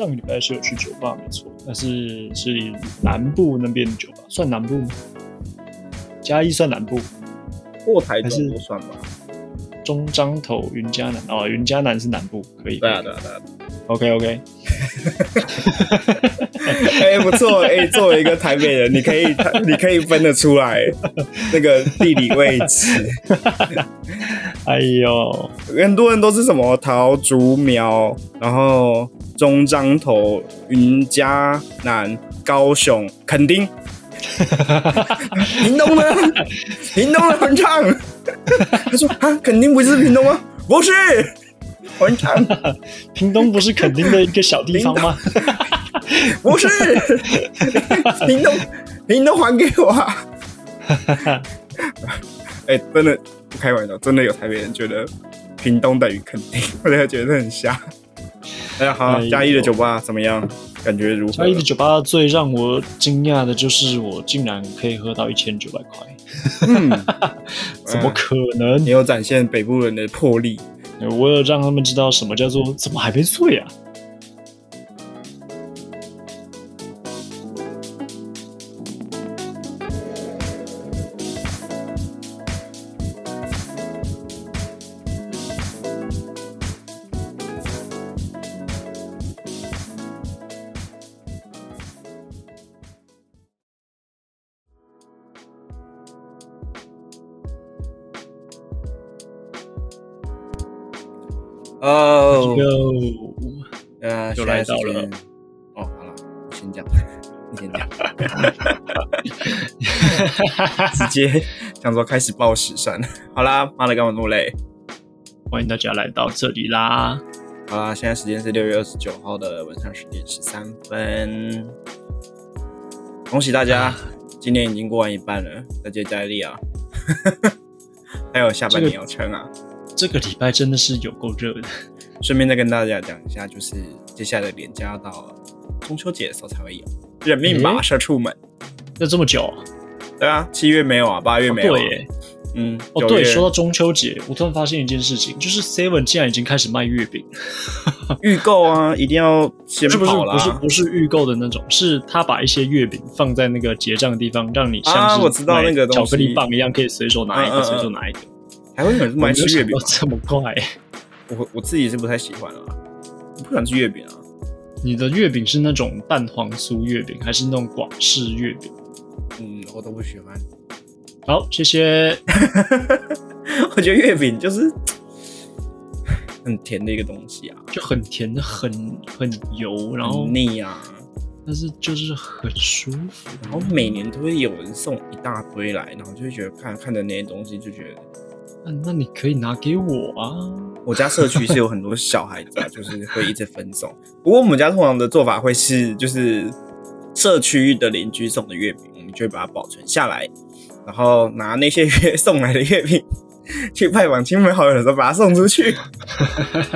上个礼拜是有去酒吧，没错，但是是南部那边的酒吧，算南部吗？嘉义算南部，过台中不算吧？中彰头、云嘉南哦，云嘉南是南部，可以。对啊，对啊，对啊。OK OK，哎、不错，哎、作为一个台北人，你可以，你可以分得出来 那个地理位置。哎呦，很多人都是什么桃竹苗，然后中彰头、云嘉南、高雄、垦丁。屏东呢？屏东的很长。他说啊，肯定不是屏东吗？不是，很长，屏东不是垦丁的一个小地方吗？不是。屏东，屏东还给我啊！哎、真的不开玩笑，真的有台北人觉得屏东等于垦丁，我觉得很瞎。大家好嘉义的酒吧怎么样？感觉如何嘉？义的酒吧最让我惊讶的就是，我竟然可以喝到一千九百块，嗯，怎么可能你？有展现北部人的魄力。我有让他们知道什么叫做怎么还没醉啊？哦，哟，呃，又来到了。哦，好了，你先讲，你先讲，直接想说开始报时算了。好啦，妈的，干嘛那么累？欢迎大家来到这里啦！好啦，现在时间是六月二十九号的晚上十点十三分。恭喜大家，今年已经过完一半了，再接再厉啊！还有下半年要撑啊！这个礼拜真的是有够热的，顺便再跟大家讲一下，就是接下来的连假要到中秋节的时候才会有。认命吧，诶社畜们！要这么久？啊对啊，七月没有啊，八月没有、啊对耶，嗯，哦对，说到中秋节，我突然发现一件事情，就是 Seven 竟然已经开始卖月饼，预购啊，一定要先不是不是。不是不是预购的那种，是他把一些月饼放在那个结账的地方，让你像是啊我知道那个巧克力棒一样，可以随手拿一个，随手拿一个。还会有人买吃月饼这么快，我我自己是不太喜欢啊，我不喜欢吃月饼啊。你的月饼是那种蛋黄酥月饼，还是那种广式月饼？嗯，我都不喜欢。好，谢谢。我觉得月饼就是 很甜的一个东西啊，就很甜，很很油，然后很腻啊。但是就是很舒服。然后每年都会有人送一大堆来，然后就会觉得看看着那些东西，就觉得那那你可以拿给我啊。我家社区是有很多小孩子啊，就是会一直分送。不过我们家通常的做法会是，就是社区的邻居送的月饼，我们就会把它保存下来，然后拿那些月 送来的月饼去拜访亲朋好友的时候把它送出去。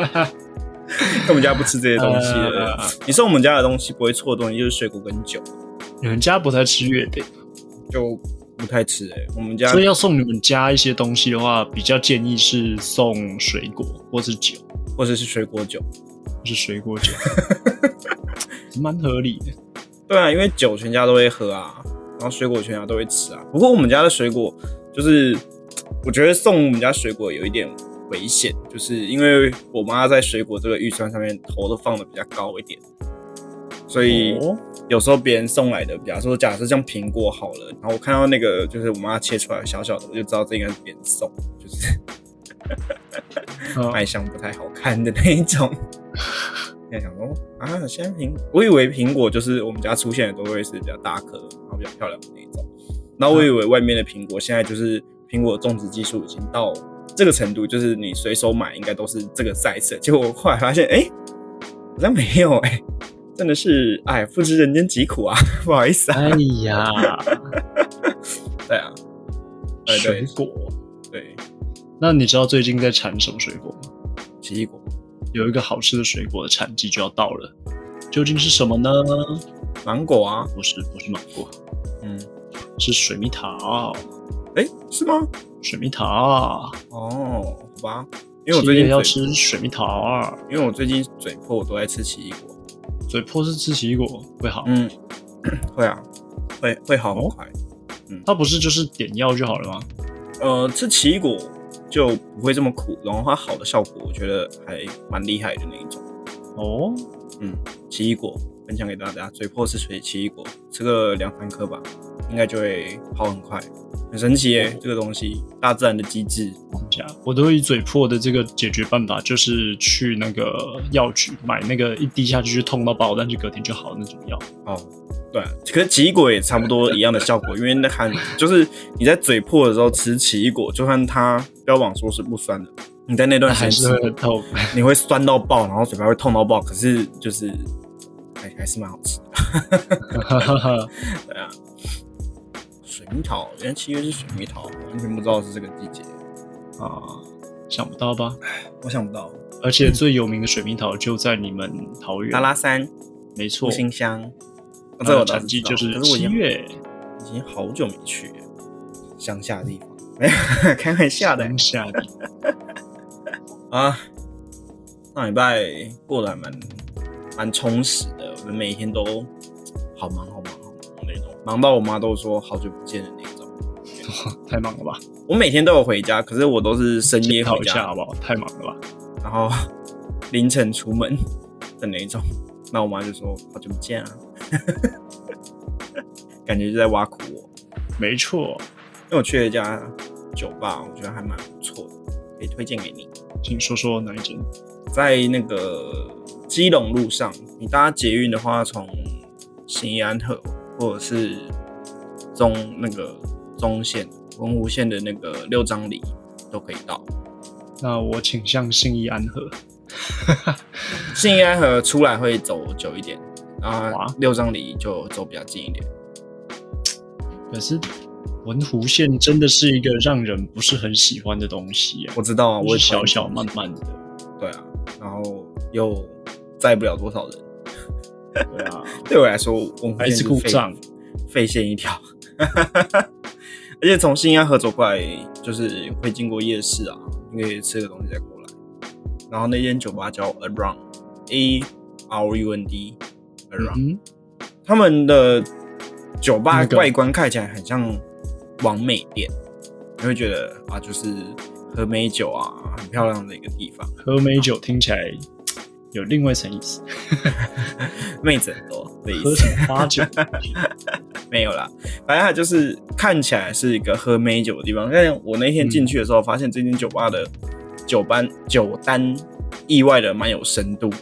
我们家不吃这些东西的。呃你送我们家的东西不会错的东西就是水果跟酒，你们家不太吃月饼，就不太吃哎、我们家所以要送你们家一些东西的话，比较建议是送水果或是酒，或者是水果酒。或是水果酒，蛮合理的。对啊，因为酒全家都会喝啊，然后水果全家都会吃啊。不过我们家的水果就是，我觉得送我们家水果有一点危险，就是因为我妈在水果这个预算上面头都放的比较高一点，所以哦有时候别人送来的，比方说假设像苹果好了，然后我看到那个就是我妈切出来小小的，我就知道这应该是别人送，就是嗯卖相不太好看的那一种。在想说啊，现在苹，我以为苹果就是我们家出现的都会是比较大颗，然后比较漂亮的那一种。然后我以为外面的苹果现在就是苹果种植技术已经到这个程度，就是你随手买应该都是这个 size。结果我后来发现，哎、好像没有哎、真的是哎，不知人间疾苦啊，不好意思啊。哎呀，对啊，哎对水果。对，那你知道最近在产什么水果吗？奇异果有一个好吃的水果的产季就要到了，究竟是什么呢？芒果啊，不是，不是芒果，嗯，是水蜜桃。哎、是吗？水蜜桃，哦，好吧，因为我最近要吃水蜜桃。因为我最近嘴破，我都在吃奇异果。嘴破是吃奇异果会好，嗯，会啊，会会好很哦嗯。它不是就是点药就好了吗？呃，吃奇异果就不会这么苦，然后它好的效果，我觉得还蛮厉害的那一种。哦，嗯，奇异果分享给大家，嘴破是水奇异果，吃个两三颗吧，应该就会好很快，很神奇耶！这个东西，大自然的机制。假，我都以嘴破的这个解决办法，就是去那个药局买那个一滴下去就痛到爆，但是隔天就好的那种药。哦，对啊，可是奇异果也差不多一样的效果，因为那含就是你在嘴破的时候吃奇异果，就算它标榜说是不酸的，你在那段时间吃会很痛。你会酸到爆，然后嘴巴会痛到爆，可是就是还还是蛮好吃的。对啊，水蜜桃，原来七月是水蜜桃，完全不知道是这个季节，啊，想不到吧？我想不到。而且最有名的水蜜桃就在你们桃园。拉，拉山、没错。新，乡，啊这我倒的产季就是七月，已经好久没去乡下地方，没有 开玩笑的。乡下的 啊。上礼拜过得还蛮蛮充实的，我们每天都好忙忙到我妈都说好久不见的那种。太忙了吧？我每天都有回家，可是我都是深夜讨回家好不好？太忙了吧？然后凌晨出门的那一种。那我妈就说好久不见啊，感觉就在挖苦我。没错，因为我去了一家酒吧，我觉得还蛮不错的，可以推荐给你。请说说哪一间？在那个基隆路上，你搭捷运的话，从新义安和或者是中那个中线文湖线的那个六张里都可以到。那我倾向信义安和。信义安和出来会走久一点，啊六张里就走比较近一点。可是文湖线真的是一个让人不是很喜欢的东西耶，我知道啊，我小小慢慢的。对啊，然后又载不了多少人。对啊，对我来说，文湖还是故障。废线一条。而且从新安河走过来，就是会经过夜市啊，你可以吃个东西再过来。然后那间酒吧叫 Around，A R U N D Around，、嗯，他们的酒吧外观看起来很像完美店，你会觉得啊，就是喝美酒啊，很漂亮的一个地方，喝美酒听起来有另外一层意思，妹子很多的意喝思。什么花酒？没有啦，反正它就是看起来是一个喝美酒的地方。但我那天进去的时候，发现这间酒吧的酒班酒单意外的蛮有深度的。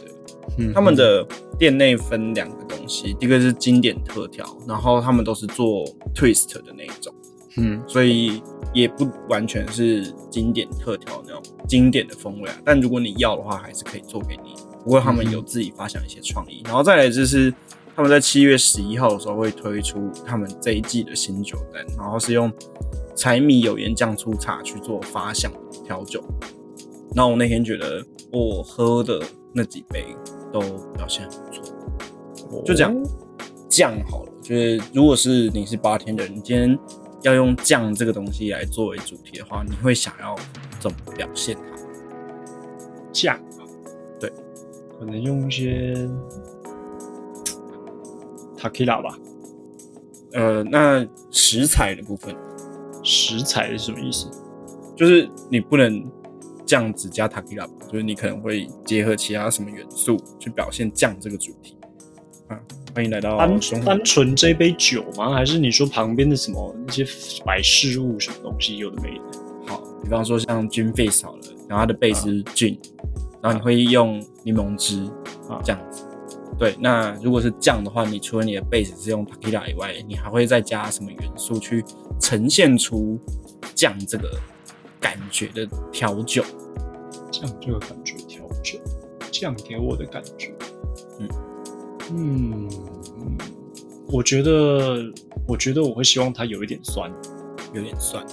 嗯他们的店内分两个东西，第一个是经典特调，然后他们都是做 twist 的那一种，嗯所以也不完全是经典特调那种经典的风味啊。但如果你要的话，还是可以做给你。不过他们有自己发想一些创意，然后再来就是他们在七月十一号的时候会推出他们这一季的新酒单，然后是用柴米油盐酱醋茶去做发想调酒。那我那天觉得我喝的那几杯都表现很不错，就这样哦酱好了。我觉得如果是你是八天的人，你今天要用酱这个东西来作为主题的话，你会想要怎么表现它？酱，对，可能用一些 tequila 吧。呃，那食材的部分，食材是什么意思？就是你不能酱只加 t a k i l a 就是你可能会结合其他什么元素去表现酱这个主题。啊，欢迎来到单纯单纯这杯酒吗？还是你说旁边的什么那些摆饰物什么东西有的没的？好，比方说像 gin face 好了，然后它的 base 是 gin，、然后你会用柠檬汁啊这样子。对，那如果是酱的话，你除了你的 base 是用 tequila 以外，你还会再加什么元素去呈现出酱这个感觉的调酒？酱这个感觉调酒，酱给我的感觉，嗯嗯，我觉得，我觉得我会希望它有一点酸。有点酸。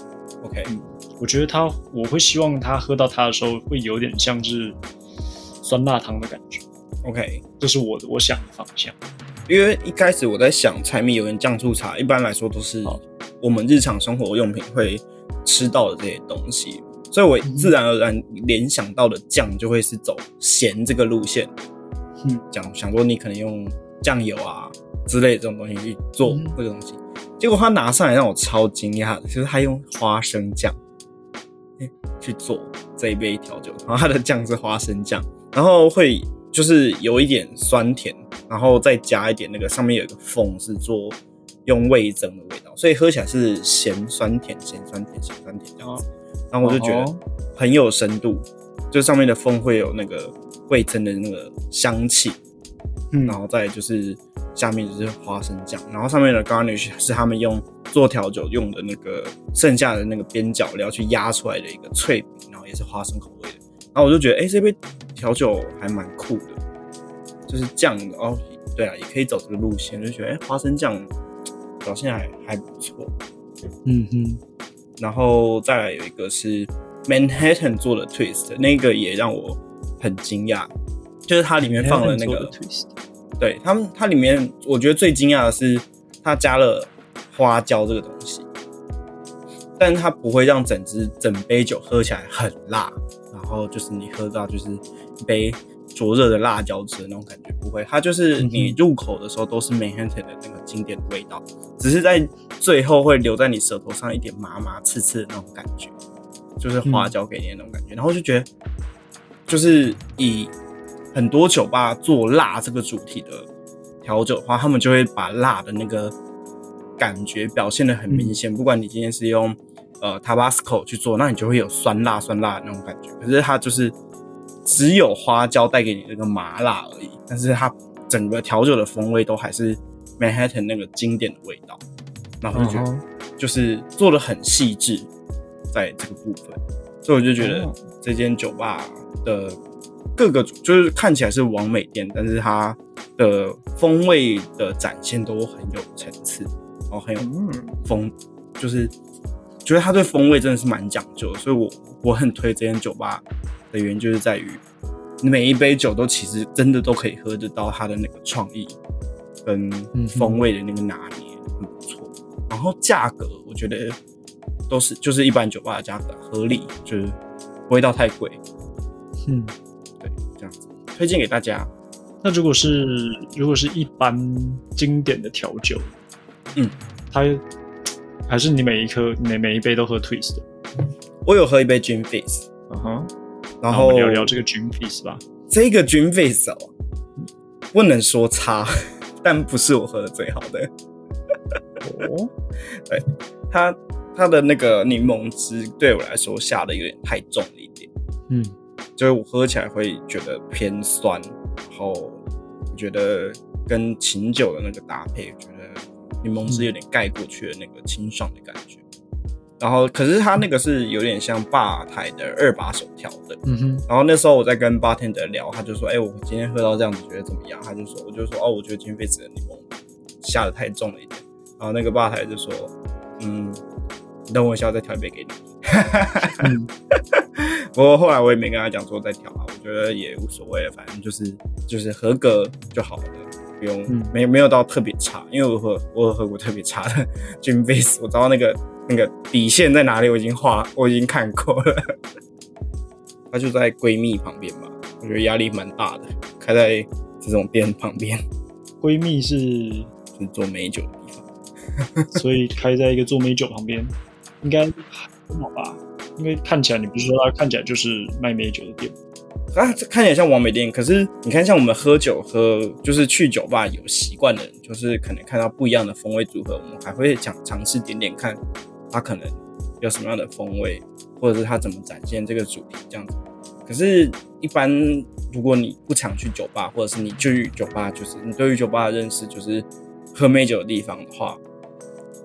OK，嗯，我觉得它，我会希望它喝到它的时候会有点像是酸辣汤的感觉，OK，这是我的我想的方向。因为一开始我在想柴米油盐酱醋茶，一般来说都是我们日常生活用品会吃到的这些东西，所以我自然而然联想到的酱就会是走咸这个路线。嗯。讲想说你可能用酱油啊之类的这种东西去做嗯。这个东西，结果他拿上来让我超惊讶的，就是他用花生酱诶去做这一杯调酒，然后他的酱是花生酱，然后会就是有一点酸甜，然后再加一点那个上面有一个缝是做用味增的味道，所以喝起来是咸酸甜咸酸甜咸酸甜这样子，然后我就觉得哦。很有深度，就上面的缝会有那个味增的那个香气，嗯。然后再就是下面就是花生酱，然后上面的 garnish 是他们用做调酒用的那个剩下的那个边角料去压出来的一个脆饼，然后也是花生口味的。然后我就觉得，哎、这杯调酒还蛮酷的，就是酱的哦，对啊，也可以走这个路线，就觉得哎、花生酱表现还还不错。嗯哼，然后再来有一个是 Manhattan 做的 twist，那个也让我很惊讶，就是它里面放了那个 twist，对他们，它里面我觉得最惊讶的是，它加了花椒这个东西，但它不会让整支整杯酒喝起来很辣，然后就是你喝到就是一杯灼热的辣椒汁的那种感觉，不会，它就是你入口的时候都是 Manhattan 的那个经典的味道，只是在最后会留在你舌头上一点麻麻刺刺的那种感觉，就是花椒给你的那种感觉，然后就觉得就是以很多酒吧做辣这个主题的调酒的话，他们就会把辣的那个感觉表现的很明显。不管你今天是用呃 Tabasco 去做，那你就会有酸辣酸辣的那种感觉。可是它就是只有花椒带给你那个麻辣而已，但是它整个调酒的风味都还是 Manhattan 那个经典的味道。然后就觉得嗯就是做的很细致，在这个部分，所以我就觉得哦这间酒吧的各个就是看起来是完美店，但是它的风味的展现都很有层次，然后很有嗯风，就是觉得它对风味真的是蛮讲究的，所以我我很推这间酒吧的原因就是在于每一杯酒都其实真的都可以喝得到它的那个创意跟风味的那个拿捏，很不错。然后价格我觉得都是就是一般酒吧的价格合理，就是不会到太贵，嗯。对，这样子推荐给大家。那如果是如果是一般经典的调酒，嗯，它还是你每一颗每每一杯都喝 twist 的，我有喝一杯 Gin Fizz，嗯哼，然后聊聊这个 gin fizz 吧。这个 Gin Fizz 哦，不能说差，但不是我喝的最好的。哦，它它的那个柠檬汁对我来说下的有点太重了一点，嗯，就是我喝起来会觉得偏酸，然后我觉得跟琴酒的那个搭配，我觉得柠檬汁有点盖过去的那个清爽的感觉。然后，可是它那个是有点像吧台的二把手调的，嗯哼，然后那时候我在跟 bartender 聊，他就说：“哎、我今天喝到这样子，觉得怎么样？”他就说：“我就说哦，我觉得今天杯子的柠檬下的太重了一点。”然后那个吧台就说：“嗯，你等我一下，我再调一杯给你。嗯，不过后来我也没跟他讲说再调啊，我觉得也无所谓了，反正就是就是合格就好了，不用、嗯没没有到特别差，因为我喝我有喝过特别差的 gin base，我知道那个那个底线在哪里，我已经画我已经看过了。它就在闺蜜旁边吧，我觉得压力蛮大的，开在这种店旁边，闺蜜是，就是做美酒的地方。所以开在一个做美酒旁边，应该还好吧？因为看起来你不是说它看起来就是卖美酒的店吗，啊，这看起来像完美电影，可是你看，像我们喝酒喝，就是去酒吧有习惯的人，就是可能看到不一样的风味组合，我们还会想尝试点点看，它可能有什么样的风味，或者是它怎么展现这个主题这样子。可是，一般如果你不常去酒吧，或者是你去酒吧，就是你对于酒吧的认识就是喝美酒的地方的话，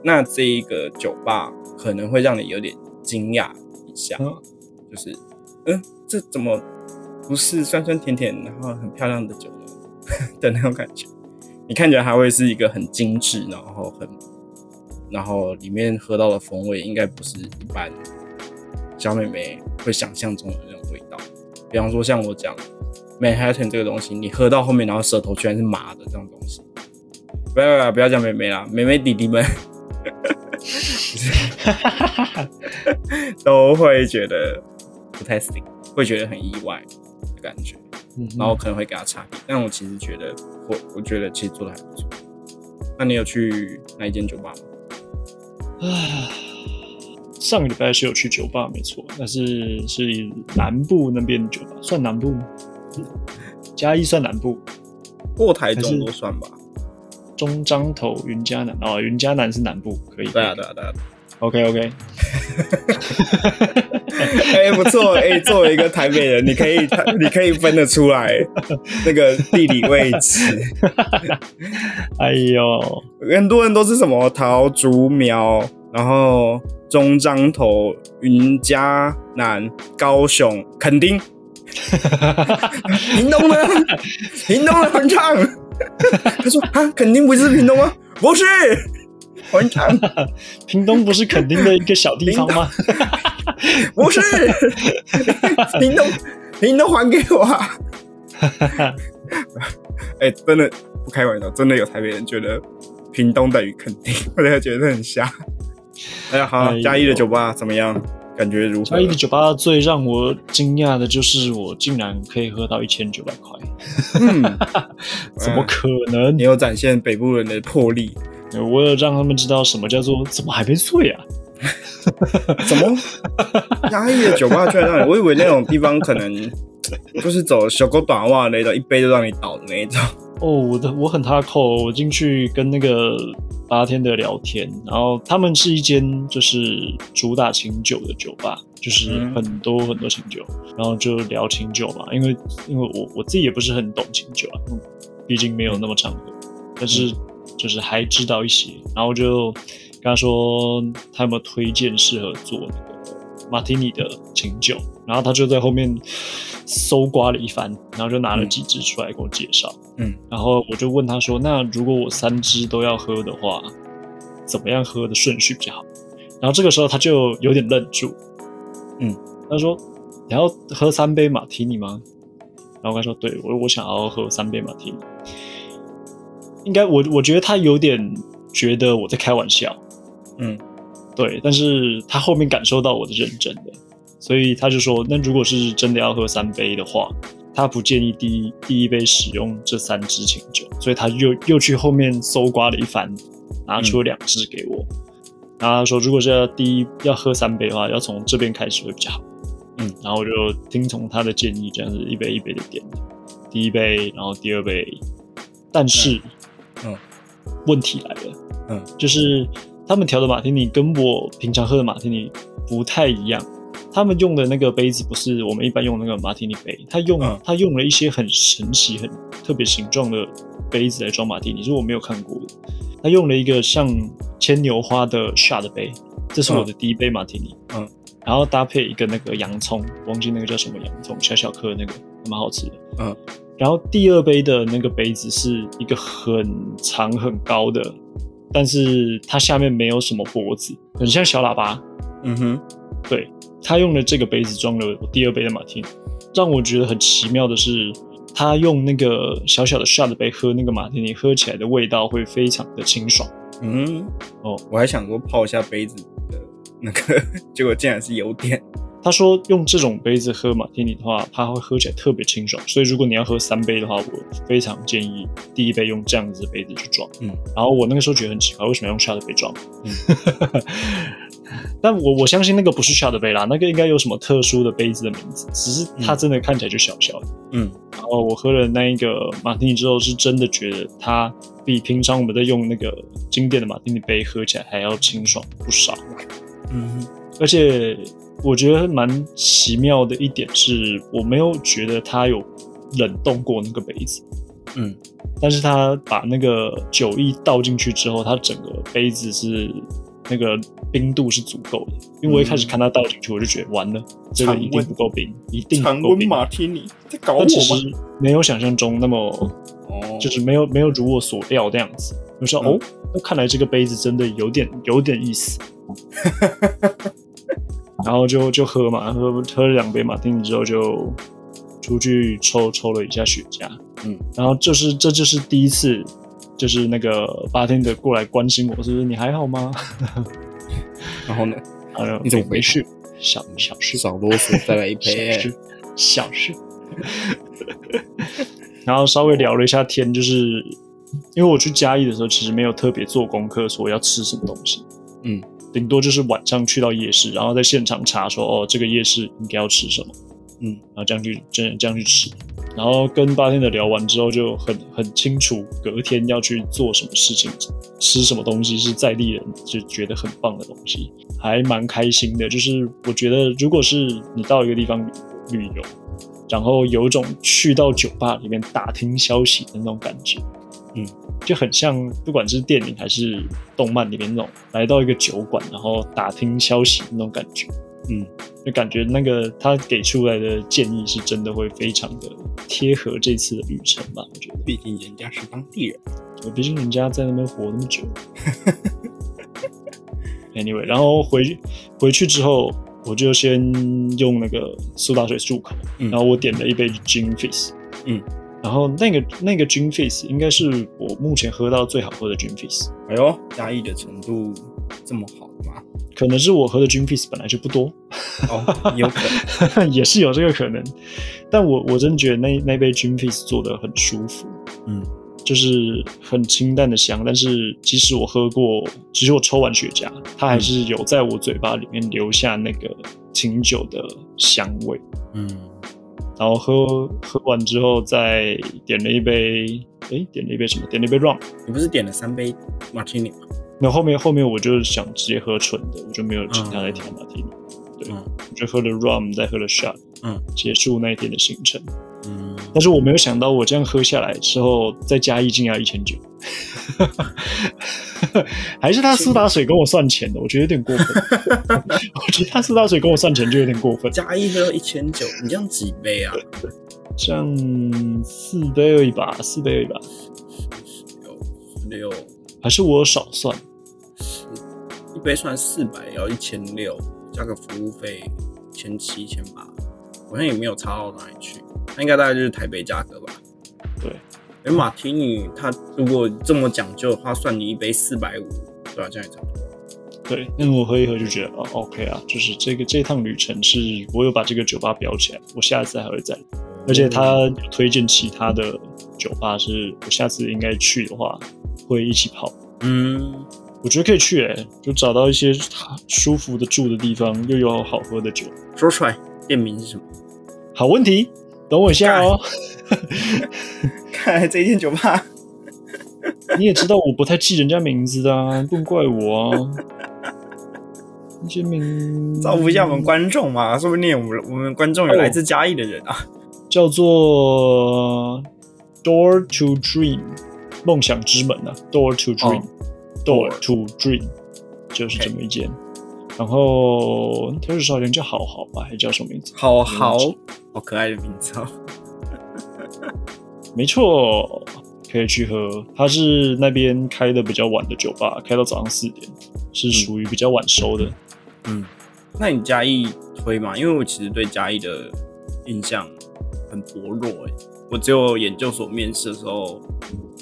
那这一个酒吧可能会让你有点惊讶一下，就是，嗯，这怎么不是酸酸甜甜，然后很漂亮的酒呢 的那种感觉？你看起来还会是一个很精致，然后很，然后里面喝到的风味应该不是一般小妹妹会想象中的那种味道。比方说像我讲 Manhattan 这个东西，你喝到后面，然后舌头居然是麻的这种东西，不要不要不要讲妹妹啦，妹妹弟弟们 都会觉得不太行，会觉得很意外感觉。嗯哼然后可能会给他差评。但我其实觉得，我我觉得其实做的还不错。那你有去哪一间酒吧吗？唉，上个礼拜是有去酒吧，没错，但是是南部那边的酒吧，算南部吗？嘉义算南部，过台中都算吧。中彰头、云嘉南哦，云嘉南是南部，可以。对啊，对啊，对啊。OK OK，哎、不错，哎、作为一个台北人，你可以，你可以分得出来 那个地理位置。哎呦，很多人都是什么桃竹苗，然后中彰头、云嘉南、高雄、垦丁、屏东呢？屏东的很唱。他说啊，垦丁不是屏东吗？不是，很长，屏东不是垦丁的一个小地方吗？不是，屏东，屏东还给我啊！哎、真的不开玩笑，真的有台北人觉得屏东等于垦丁，我真的觉得很瞎。哎呀，好嘉义的酒吧怎么样？感觉如何嘉？义的酒吧最让我惊讶的就是，我竟然可以喝到一千九百块，嗯，怎么可能你？有展现北部人的魄力？我有让他们知道什么叫做怎么还没醉啊？怎么压抑的酒吧居然让你？我以为那种地方可能就是走小狗短袜那种，一杯就让你倒的那一种。哦，我的我很哈扣，我进去跟那个八天的聊天，然后他们是一间就是主打清酒的酒吧，就是嗯很多很多清酒，然后就聊清酒嘛，因为因为我我自己也不是很懂清酒啊，嗯毕竟没有那么常喝，但是就是还知道一些，然后就跟他说他有没有推荐适合做那个马提尼的清酒，然后他就在后面搜刮了一番，然后就拿了嗯几支出来给我介绍。嗯，然后我就问他说：“那如果我三支都要喝的话，怎么样喝的顺序比较好？”然后这个时候他就有点愣住，嗯，他说：“你要喝三杯马提尼吗？”然后我跟他说：“对，我我想要喝三杯马提尼。”应该我我觉得他有点觉得我在开玩笑，嗯，对，但是他后面感受到我的认真的，所以他就说：“那如果是真的要喝三杯的话，他不建议第一第一杯使用这三支清酒，所以他又又去后面搜刮了一番，拿出了两支给我。然后他说，如果是要第一要喝三杯的话，要从这边开始会比较好。嗯，然后我就听从他的建议，这样子一杯一杯的点，第一杯，然后第二杯。但是，嗯，问题来了，嗯，就是他们调的马提尼跟我平常喝的马提尼不太一样。他们用的那个杯子不是我们一般用的那个马提尼杯，他用、嗯他用了一些很神奇、很特别形状的杯子来装马提尼，是我没有看过的。他用了一个像牵牛花的 shot 杯，这是我的第一杯马提尼。嗯，然后搭配一个那个洋葱，忘记那个叫什么洋葱，小小颗的那个，还蛮好吃的。嗯，然后第二杯的那个杯子是一个很长很高的，但是它下面没有什么脖子，很像小喇叭。嗯哼，对他用了这个杯子装了我第二杯的马提尼，让我觉得很奇妙的是，他用那个小小的 shot 杯喝那个马丁尼，喝起来的味道会非常的清爽。嗯，哦，我还想说泡一下杯子的那个，结果竟然是有点。他说用这种杯子喝马提尼的话，它会喝起来特别清爽。所以如果你要喝三杯的话，我非常建议第一杯用这样子的杯子去装。嗯，然后我那个时候觉得很奇怪，为什么要用 shot 杯装？嗯 但我我相信那个不是 shot 杯啦，那个应该有什么特殊的杯子的名字，只是它嗯真的看起来就小小的。嗯然后我喝了那一个马提尼之后，是真的觉得它比平常我们在用那个经典的马提尼杯喝起来还要清爽不少。嗯，而且我觉得蛮奇妙的一点是，我没有觉得它有冷冻过那个杯子，嗯但是它把那个酒液倒进去之后，它整个杯子是那个冰度是足够的。因为我一开始看它倒进去，我就觉得完了，这个一定不够冰，一定不够冰。马提尼在搞我但其实？没有想象中那么，哦就是没有没有如我所料这样子。我说、嗯哦，那看来这个杯子真的有点有点意思。然后就就喝嘛，喝喝了两杯马提尼之后就出去抽抽了一下雪茄，嗯，然后就是这就是第一次，就是那个八天的过来关心我，是不是你还好吗？然后呢？啊，你怎么没事，小小事，少啰嗦，再来一小杯。事，小事。然后稍微聊了一下天，就是因为我去嘉义的时候，其实没有特别做功课，说要吃什么东西。嗯，顶多就是晚上去到夜市，然后在现场查说，哦，这个夜市应该要吃什么。嗯，然后这样去这这样去吃，然后跟八天的聊完之后，就很很清楚隔天要去做什么事情，吃什么东西是在地人就觉得很棒的东西，还蛮开心的。就是我觉得，如果是你到一个地方旅游，然后有一种去到酒吧里面打听消息的那种感觉，嗯，就很像不管是电影还是动漫里面那种来到一个酒馆，然后打听消息那种感觉。嗯，就感觉那个他给出来的建议是真的会非常的贴合这次的旅程吧？我觉得，毕竟人家是当地人，毕竟人家在那边活那么久。Anyway，然后回回去之后，我就先用那个苏打水漱口，嗯然后我点了一杯 Gin Fizz，嗯，然后那个那个 Gin Fizz 应该是我目前喝到最好喝的 Gin Fizz，哎呦，压抑的程度这么好的吗？可能是我喝的 Gin Fizz 本来就不多，哦，有可能，也是有这个可能，但我我真觉得那那杯 Gin Fizz 做的很舒服，嗯，就是很清淡的香，但是即使我喝过，即使我抽完雪茄，它还是有在我嘴巴里面留下那个清酒的香味。嗯，然后喝喝完之后，再点了一杯，哎，点了一杯什么？点了一杯 rum。你不是点了三杯马提尼吗？那后面后面我就想直接喝纯的，我就没有请他来调马提尼，对嗯我就喝了 rum，再喝了 shot，嗯结束那一天的行程。嗯，但是我没有想到，我这样喝下来之后，再加一斤要一千九，还是他苏打水跟我算钱的，我觉得有点过分。我觉得他苏打水跟我算钱就有点过分，加一喝到一千九，你这样几杯啊？这样四杯而已吧，四杯而已吧，六六还是我少算？一杯算四百，要一千六，加个服务费千七千八，好像也没有差到哪里去。那应该大概就是台北价格吧。对，因为马提尼它如果这么讲究的话，算你一杯四百五，对吧、这样也差不多。对，那我喝一喝就觉得哦，OK 啊，就是这个这趟旅程是我有把这个酒吧标起来，我下次还会再来，而且他推荐其他的酒吧，是我下次应该去的话会一起跑。嗯，我觉得可以去诶、就找到一些舒服的住的地方，又有好喝的酒。说出来店名是什么？好问题，等我一下哦。看来这一间酒吧你也知道我不太记人家名字的啊，不能怪我啊。那些名造福一下我们观众嘛，说不定我们我们观众有来自嘉义的人啊。叫做 Door to Dream，梦想之门啊，Door to Dream，Door、哦 to Dream，就是这么一间。然后它是少年叫好好吧，还叫什么名字？好好好可爱的名字哦。没错，可以去喝。它是那边开的比较晚的酒吧，开到早上四点，是属于比较晚收的。嗯，那你嘉义推吗？因为我其实对嘉义的印象很薄弱哎，我只有研究所面试的时候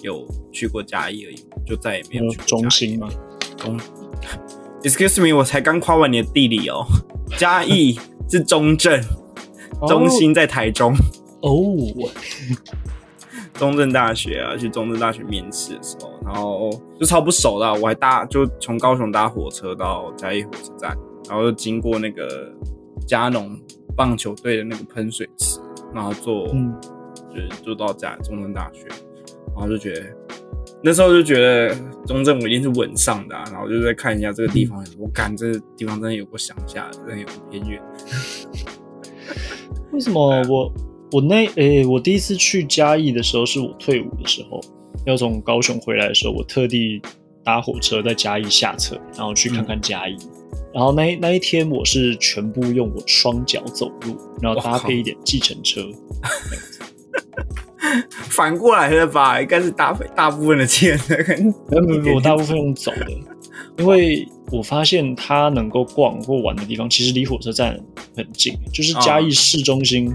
有去过嘉义而已，就再也没有去过中心吗，中，excuse me，我才刚夸完你的地理哦。嘉义是中正，中心在台中。哦，中正大学啊，去中正大学面试的时候，然后就超不熟的啊、我还搭就从高雄搭火车到嘉义火车站，然后就经过那个嘉农棒球队的那个喷水池，然后坐、嗯，就是坐到嘉中正大学，然后就觉得那时候就觉得中正我一定是稳上的、啊，然后就在看一下这个地方，我感这个地方真的有过想下，真的有个偏远。为什么我我那诶、我第一次去嘉义的时候是我退伍的时候，要从高雄回来的时候，我特地搭火车在嘉义下车，然后去看看嘉义。然后那那一天我是全部用我双脚走路，然后搭配一点计程车。反过来了吧？应该是大大部分的钱。跟没有没有没，我大部分用走的，因为我发现它能够逛或玩的地方，其实离火车站很近，就是嘉义市中心，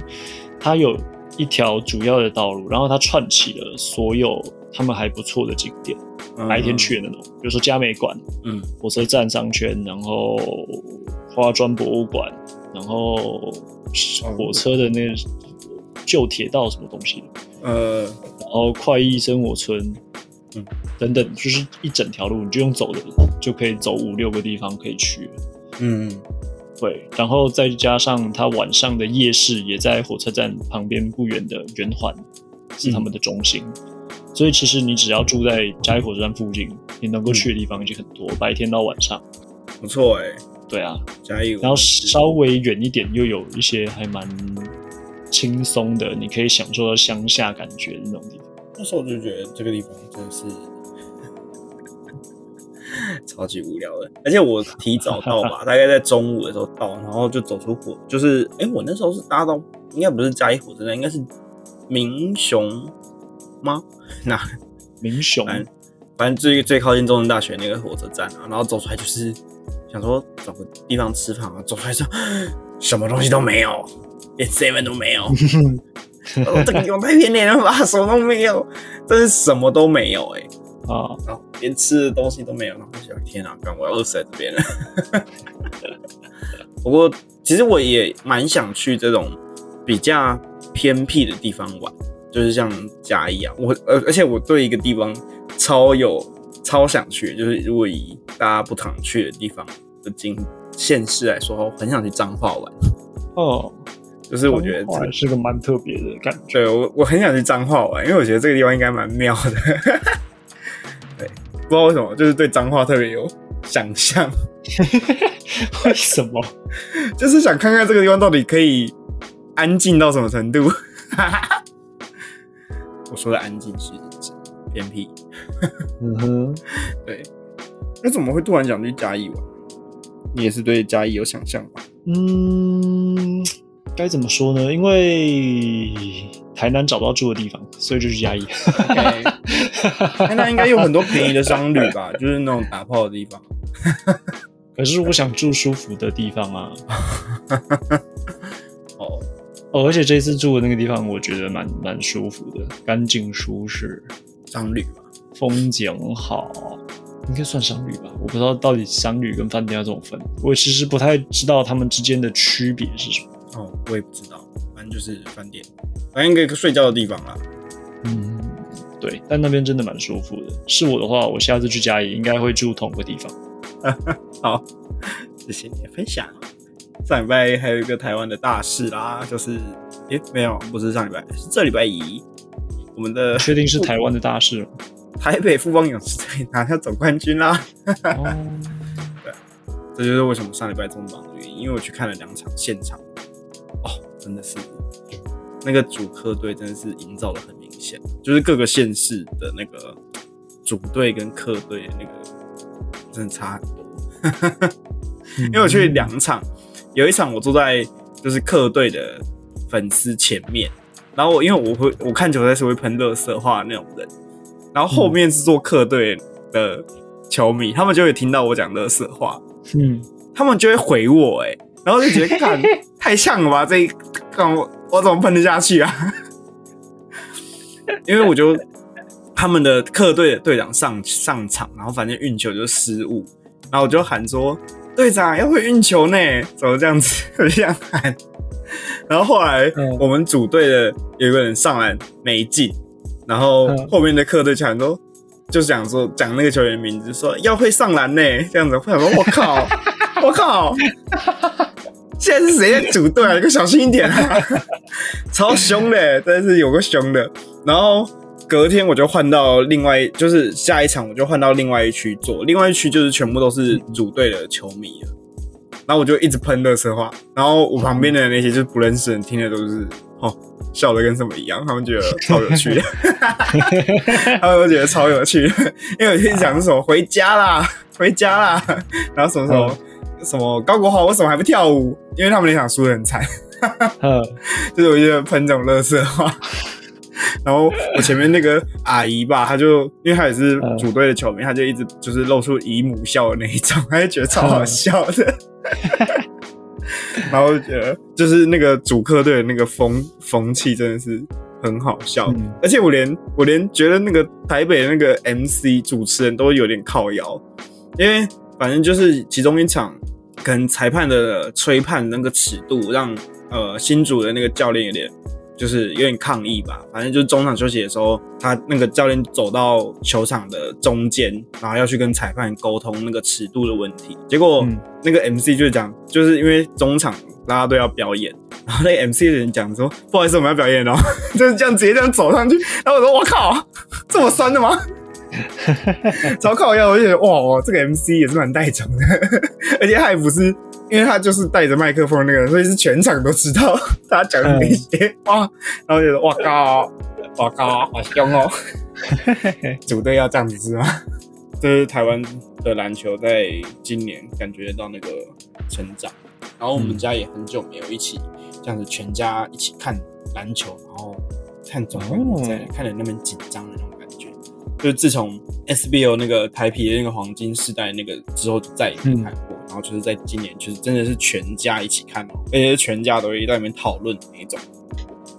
它有一条主要的道路，然后它串起了所有他们还不错的景点，白天去的那种，比如说嘉美馆、嗯。火车站商圈，然后花砖博物馆，然后火车的那旧铁道什么东西的，呃，然后快意生活村，嗯，等等，就是一整条路，你就用走的就可以走五六个地方可以去。了。嗯，对，然后再加上它晚上的夜市也在火车站旁边不远的圆环，是他们的中心。所以其实你只要住在嘉义火车站附近，你能够去的地方已经很多，白天到晚上。不错哎，对啊，嘉义，然后稍微远一点又有一些还蛮轻松的，你可以享受到乡下感觉的那种地方。那时候我就觉得这个地方真的是 超级无聊的，而且我提早到吧，大概在中午的时候到，然后就走出火，就是哎、我那时候是搭到应该不是嘉义火车站，应该是民雄吗？那民雄，反正反正最最靠近中正大学那个火车站啊，然后走出来就是想说找个地方吃饭啊，走出来说 什么东西都没有，连 seven 都没有。我这个地方太偏脸了吧，什么都没有，真是什么都没有哎、啊，然后连吃的东西都没有，然后我想天啊，干我要饿死在这边了。不过其实我也蛮想去这种比较偏僻的地方玩，就是像嘉义啊，我而而且我对一个地方超有超想去，就是如果以大家不常去的地方的经县市来说，我很想去彰化玩。哦，就是我觉得这个是个蛮特别的感觉。对我我很想去彰化玩，因为我觉得这个地方应该蛮妙的。对，不知道为什么，就是对彰化特别有想象，为什么？就是想看看这个地方到底可以安静到什么程度。我说的安静是指偏僻。嗯哼，对，那怎么会突然想去嘉义玩？你也是对嘉义有想象吧？嗯，该怎么说呢？因为台南找不到住的地方，所以就去嘉义。台南应该有很多便宜的商旅吧，就是那种打炮的地方。可是我想住舒服的地方啊。哦，哦，而且这次住的那个地方，我觉得蛮蛮舒服的，干净舒适，商旅吧。风景好，应该算商旅吧？我不知道到底商旅跟饭店要怎么分，我其实不太知道他们之间的区别是什么。哦，我也不知道，反正就是饭店，反正一个睡觉的地方啦。嗯，对，但那边真的蛮舒服的。是我的话，我下次去嘉义应该会住同个地方。好，谢谢你的分享。上礼拜还有一个台湾的大事啦，就是，诶、没有，不是上礼拜，是这礼拜一，我们的确定是台湾的大事？吗？台北富邦勇士队拿下总冠军啦。哦，这就是为什么上礼拜这么忙的原因，因为我去看了两场现场，哦，真的是。那个主客队真的是营造的很明显，就是各个县市的那个主队跟客队那个真的差很多。因为我去两场，有一场我坐在就是客队的粉丝前面，然后我因为我会我看球赛是会喷热色话的那种人，然后后面是做客队的球迷，他们就会听到我讲乐色话，嗯，他们就会回我、欸，然后就觉得看太像了吧，这一看我我怎么喷得下去啊？因为我就他们的客队的队长上上场，然后反正运球就失误，然后我就喊说队长要会运球呢，怎么这样子？我 就这样喊。然后后来嗯我们组队的有一个人上篮没进，然后嗯后面的客队就喊说，就讲说讲那个球员名字，说要会上篮呢，这样子。我想说，我靠，我靠，现在是谁在组队啊？你给我小心一点啊！超凶的，真的是有个凶的。然后隔天我就换到另外，就是下一场我就换到另外一区做，另外一区就是全部都是组队的球迷了。然后我就一直喷热色话，然后我旁边的那些就是不认识人听的都是哦笑的跟什么一样，他们觉得超有趣的，他们都觉得超有趣的，因为我就讲什么回家啦，回家啦，然后什么什么、什么高国豪为什么还不跳舞？因为他们那场输的很惨，呃，就是我就在喷这种乐色话。然后我前面那个阿姨吧，她就因为她也是主队的球迷，她就一直就是露出姨母笑的那一种，她就觉得超好笑的。然后就觉得就是那个主客队的那个风风气真的是很好笑，嗯。而且我连我连觉得那个台北那个 MC 主持人都有点靠腰，因为反正就是其中一场，可能裁判的吹判那个尺度让呃新主的那个教练有点就是有点抗议吧。反正就是中场休息的时候，他那个教练走到球场的中间，然后要去跟裁判沟通那个尺度的问题。结果嗯那个 MC 就讲，就是因为中场大家都要表演，然后那个 MC 的人讲说，不好意思，我们要表演哦，就是这样直接这样走上去。然后我说，我靠，这么酸的吗？超靠腰，我就觉得哇，这个 MC 也是蛮带种的，而且他还不是，因为他就是带着麦克风那个人，所以是全场都知道 他讲的那些哇，然后觉得哇靠，哇靠，好凶哦，组队要这样子是吗？这是台湾的篮球在今年感觉到那个成长，然后我们家也很久没有一起这样子全家一起看篮球，然后看总冠军赛，看着那么紧张的那种感觉。就是自从 SBO 那个台皮的那个黄金世代那个之后，就再也没看过。然后就是在今年，就是真的是全家一起看哦，而且是全家都会在里面讨论的那种。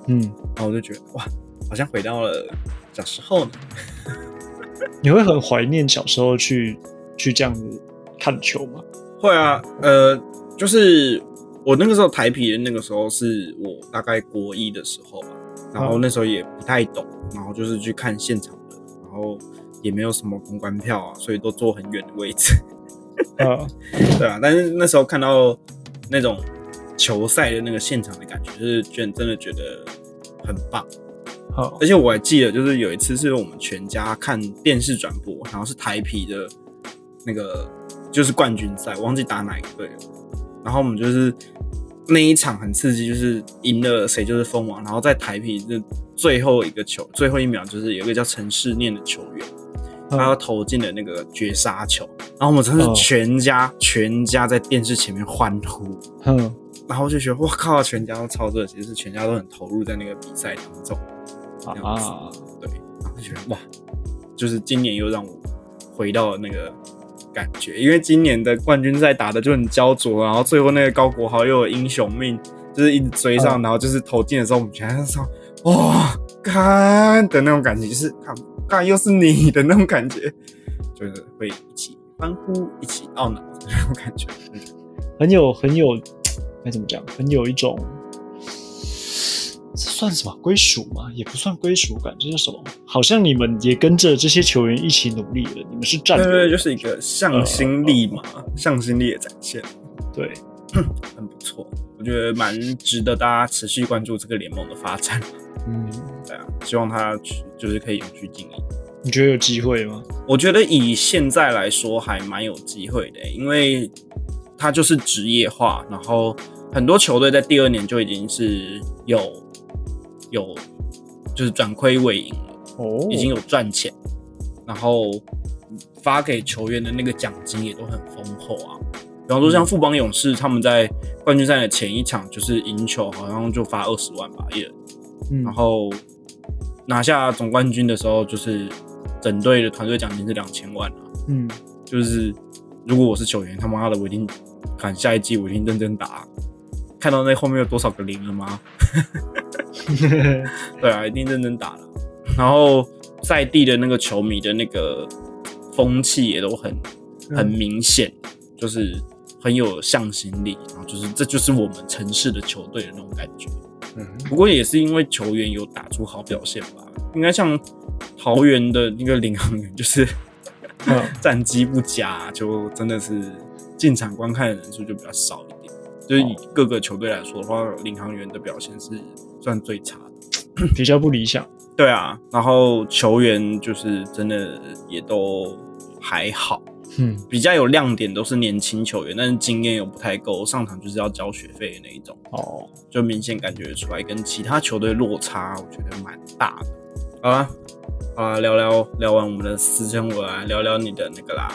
嗯，然后我就觉得哇，好像回到了小时候呢。你会很怀念小时候去去这样子看球吗？会啊，呃，就是我那个时候台皮的那个时候是我大概国一的时候吧，然后那时候也不太懂，然后就是去看现场的，然后也没有什么公关票啊，所以都坐很远的位置。啊，对啊，但是那时候看到那种球赛的那个现场的感觉，就是觉得真的觉得很棒。好而且我还记得，就是有一次是我们全家看电视转播，然后是台皮的那个就是冠军赛，忘记打哪一个队了。然后我们就是那一场很刺激，就是赢了谁就是封王。然后在台皮的最后一个球，最后一秒就是有一个叫陈世念的球员，他要投进了那个绝杀球，然后我们真的是哦全家、全家在电视前面欢呼。嗯，然后就觉得哇靠，全家都超热，其实全家都很投入在那个比赛当中。这样子啊，对，然后就觉得哇，就是今年又让我回到了那个感觉，因为今年的冠军赛打的就很焦灼，然后最后那个高国豪又有英雄命，就是一直追上，嗯然后就是投进的时候，我们全家说哇，看的那种感觉，就是看干又是你的那种感觉，就是会一起欢呼，一起懊恼的那种感觉。嗯很有很有该怎么讲，很有一种这算什么归属吗？也不算归属感，这叫什么？好像你们也跟着这些球员一起努力了，你们是战友，对对，就是一个向心力嘛，向心力的展现。对，很不错，我觉得蛮值得大家持续关注这个联盟的发展。嗯，希望它就是可以永续经营。你觉得有机会吗？我觉得以现在来说还蛮有机会的，因为它就是职业化，然后很多球队在第二年就已经是有有就是转亏为盈了，哦，已经有赚钱，然后发给球员的那个奖金也都很丰厚啊。比方说像富邦勇士，他们在冠军赛的前一场就是赢球，好像就发二十万吧一人，嗯，然后拿下总冠军的时候，就是整队的团队奖金是两千万啊。嗯，就是如果我是球员，他妈的我一定看下一季我一定认真打。看到那后面有多少个零了吗？对啊，一定认真打了。然后在地的那个球迷的那个风气也都很很明显，就是很有向心力，然后就是这就是我们城市的球队的那种感觉。嗯不过也是因为球员有打出好表现吧，应该像桃园的那个领航员，就是嗯 战绩不佳，就真的是进场观看的人数就比较少一点。就是以各个球队来说的话，领航员的表现是算最差的。比较不理想。对啊，然后球员就是真的也都还好，嗯，比较有亮点都是年轻球员，但是经验又不太够，上场就是要交学费的那一种，哦，就明显感觉出来跟其他球队落差，我觉得蛮大的。好啦，好啦，聊聊聊完我们的私生活啊，聊聊你的那个啦，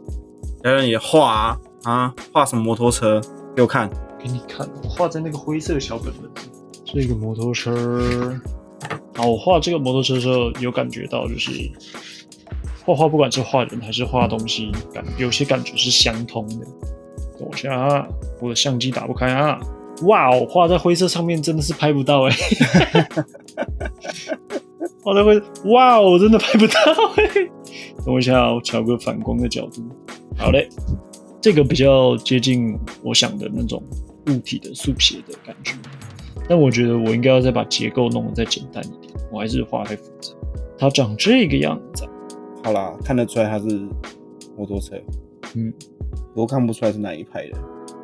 聊聊你的画啊，啊画什么摩托车给我看？给你看，我画在那个灰色小本本，这个摩托车。啊我画这个摩托车的时候，有感觉到就是画画，不管是画人还是画东西，感有些感觉是相通的。等我一下啊，我的相机打不开啊！哇哦，画在灰色上面真的是拍不到哎、画在灰，哇哦，真的拍不到哎、等我一下、我调个反光的角度。好嘞，这个比较接近我想的那种物体的速写的感觉。但我觉得我应该要再把结构弄得再简单一点，我还是画太复杂。它长这个样子，好啦，看得出来它是摩托车，嗯，不过看不出来是哪一派的。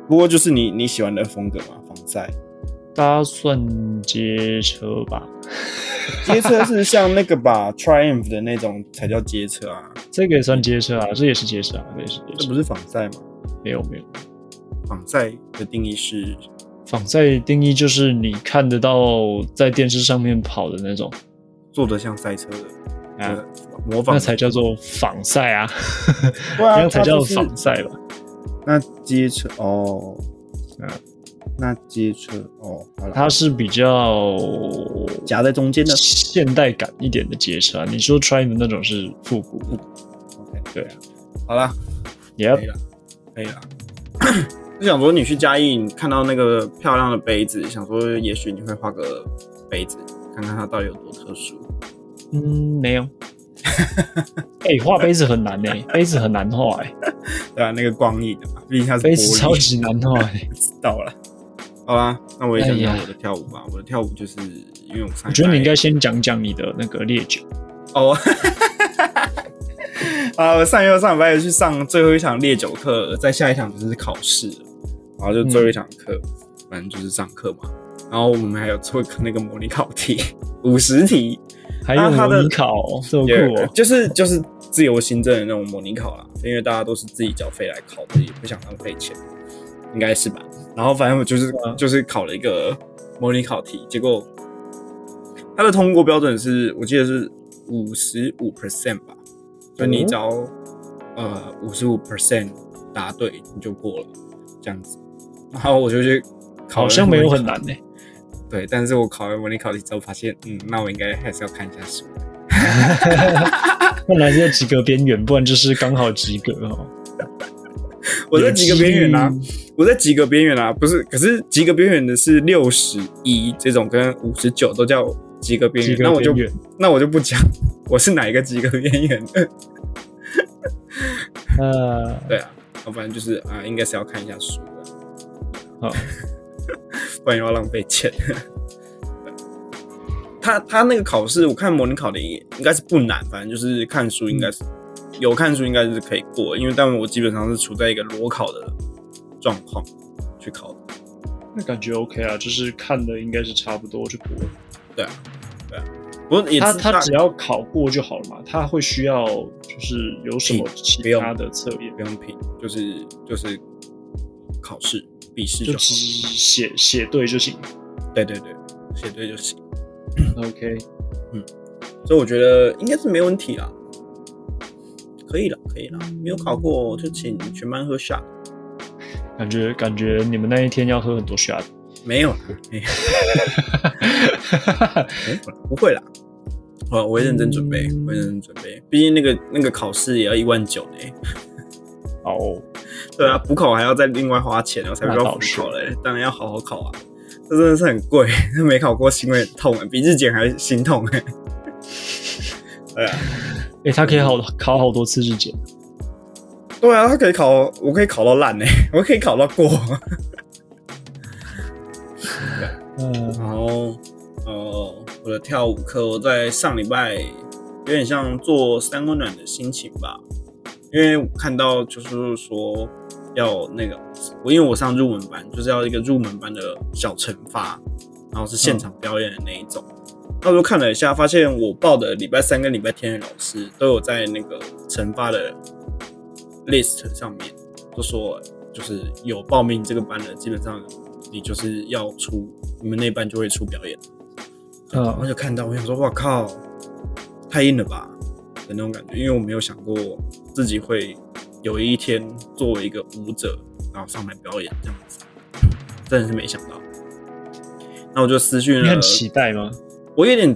不过就是你你喜欢的风格嘛，防晒。它算街车吧？街车是像那个吧，Triumph 的那种才叫街车啊。这个也算街车啊，这也是街车啊，这也是街车。这不是仿赛吗？没有没有，仿赛的定义是仿赛定义就是你看得到在电视上面跑的那种，做的像赛车的，啊呃模仿那才叫做仿赛啊，对啊 那才叫仿赛吧？那街车哦，啊那街车哦，好了，它是比较夹在中间的。现代感一点的街车啊。你说 Triumph 的那种是复古，OK，对啊，好了，也可以了，可以了。就想说你去嘉义，你看到那个漂亮的杯子，想说也许你会画个杯子，看看它到底有多特殊。嗯没有。哎、画杯子很难呢、杯子很难画哎、对啊，那个光影的嘛，毕竟它是杯子。超级难画哎、知道了。好啦，那我也讲讲我的跳舞吧。我的跳舞就是因为我上我觉得你应该先讲讲你的那个烈酒。拜哦。啊，我上一个上礼拜去上最后一场烈酒课，在下一场就是考试了，然后就最后一场课，反正就是上课嘛。然后我们还有做那个模拟考题，五十题，还有模拟考、这么酷哦、就是就是自由行政的那种模拟考啦，因为大家都是自己缴费来考的，也不想浪费钱，应该是吧？然后反正我就是、嗯就是考了一个模拟考题，结果它的通过标准是我记得是五十五 percent 吧，所以你只要、呃五十五 percent 答对你就过了，这样子。然后我就去考，好像没有很难呢、对，但是我考完模拟考题之后发现，嗯，那我应该还是要看一下书。看来是在及格边缘，不然就是刚好及格哦。我在及格边缘啊我在及格边缘啊，不是，可是及格边缘的是六十一这种跟五十九都叫及格边及缘，那我就。那我就不讲 我是哪一个及格边缘的。呃，对啊，我反正就是啊，应该是要看一下书的，好，不然又要浪费钱。他他那个考试，我看模拟考的也应该是不难，反正就是看书应该是、有看书应该是可以过，因为但我基本上是处在一个裸考的状况去考的。那感觉 OK 啊，就是看的应该是差不多就过了。对啊，对啊，不过也他是他只要考过就好了嘛，他会需要就是有什么其他的测验，不用评，就是就是考试笔试就写写对就行。对对对，写对就行。OK，嗯所以我觉得应该是没问题啦，可以了，可以了。没有考过就请全班喝 shot。感觉感觉你们那一天要喝很多 shot。没有啦，没有不会啦。我我会认真准备，我会认真准备。毕竟那个那个考试也要一万九呢。哦，对啊，补考还要再另外花钱，我才不要补考嘞。当然要好好考啊，这真的是很贵，没考过心会很痛啊，比日检还心痛哎。对啊，哎、他可以好考好多次日检，对啊，他可以考，我可以考到烂哎，我可以考到过。嗯、然后呃，我的跳舞课我在上礼拜有点像做三温暖的心情吧，因为我看到就是说要那个我因为我上入门班，就是要一个入门班的小惩罚，然后是现场表演的那一种。那我就看了一下，发现我报的礼拜三跟礼拜天的老师都有在那个惩罚的 list 上面，就说就是有报名这个班的，基本上你就是要出，你们那班就会出表演。啊！我，就看到，我想说，哇靠，太硬了吧的那种感觉，因为我没有想过自己会有一天作为一个舞者，然后上来表演这样子，真的是没想到。那我就私讯了你很，期待吗？我有点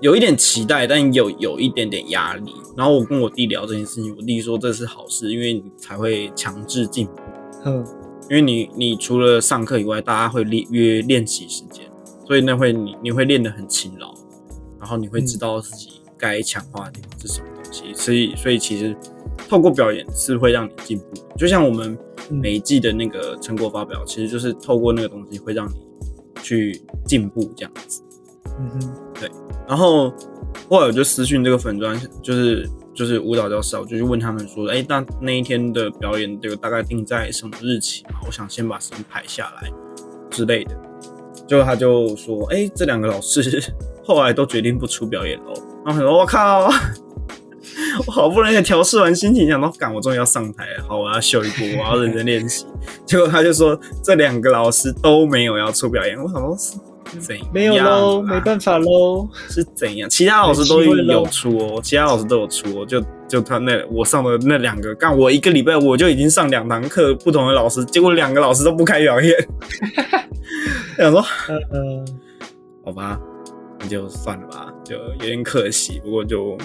有一点期待，但有有一点点压力。然后我跟我弟聊这件事情，我弟说这是好事，因为你才会强制进步。嗯，因为你你除了上课以外，大家会练约练习时间，所以那会你你会练得很勤劳，然后你会知道自己该强化的地方是什么东西，所以所以其实透过表演是会让你进步，就像我们每一季的那个成果发表，其实就是透过那个东西会让你去进步这样子。嗯哼，对然后后来我就私讯这个粉砖，就是就是舞蹈教室啊，我就去问他们说，哎，那那一天的表演这个大概定在什么日期嘛？我想先把时间排下来之类的。就他就说，哎，这两个老师后来都决定不出表演喽。然后我说，我靠，我好不容易调试完心情，想到，赶我终于要上台了，好，我要秀一波，我要认真练习。结果他就说，这两个老师都没有要出表演。我想说，怎样？没有喽，没办法喽，是怎样？其他老师都有出哦，其他老师都有出哦，就就他那我上的那两个，干我一个礼拜我就已经上两堂课，不同的老师，结果两个老师都不开表演。想说，嗯，好吧，那就算了吧，就有点可惜。不过就